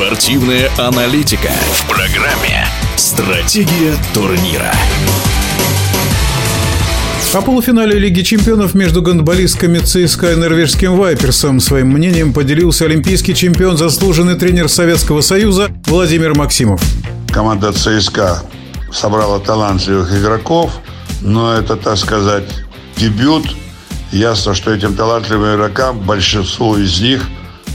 Спортивная аналитика в программе «Стратегия турнира». О полуфинале Лиги чемпионов между гандболистками ЦСКА и норвежским Вайперсом своим мнением поделился олимпийский чемпион, заслуженный тренер Советского Союза Владимир Максимов. Команда ЦСКА собрала талантливых игроков, но это, так сказать, дебют. Ясно, что этим талантливым игрокам, большинству из них,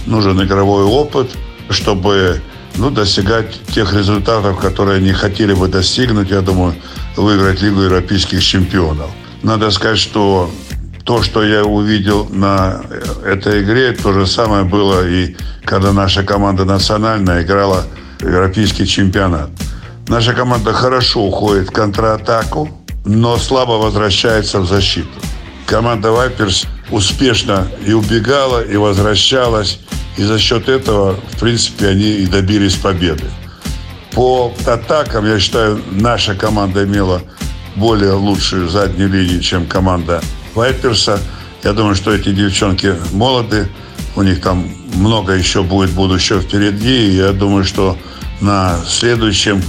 нужен игровой опыт, чтобы ну, достигать тех результатов, которые они хотели бы достигнуть, я думаю, выиграть Лигу европейских чемпионов. Надо сказать, что то, что я увидел на этой игре, то же самое было и когда наша команда национальная играла европейский чемпионат. Наша команда хорошо уходит в контратаку, но слабо возвращается в защиту. Команда Вайперс успешно и убегала, и возвращалась. И за счет этого, в принципе, они и добились победы. По атакам, я считаю, наша команда имела более лучшую заднюю линию, чем команда Вайперса. Я думаю, что эти девчонки молоды, у них там много еще будет будущего впереди. И я думаю, что на следующем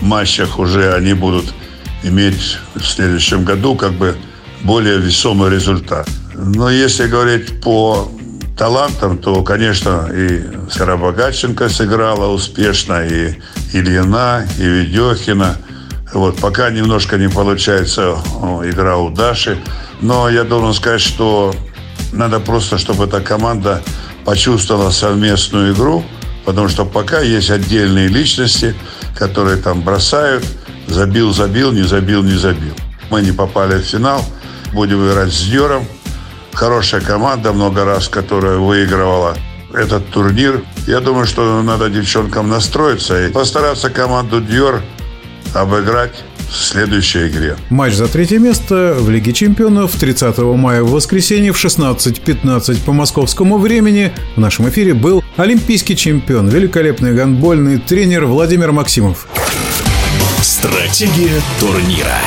матчах уже они будут иметь в следующем году как бы более весомый результат. Но если говорить по талантам, то, конечно, и Скоробогатченко сыграла успешно, и Ильина, и Ведехина. Вот, пока немножко не получается игра у Даши. Но я должен сказать, что надо просто, чтобы эта команда почувствовала совместную игру, потому что пока есть отдельные личности, которые там бросают, забил, забил, не забил, не забил. Мы не попали в финал, будем играть с Дьором. Хорошая команда, много раз, которая выигрывала этот турнир. Я думаю, что надо девчонкам настроиться и постараться команду Дьор обыграть в следующей игре. Матч за третье место в Лиге чемпионов 30 мая в воскресенье в 16.15 по московскому времени в нашем эфире был олимпийский чемпион, великолепный гандбольный тренер Владимир Максимов. Стратегия турнира.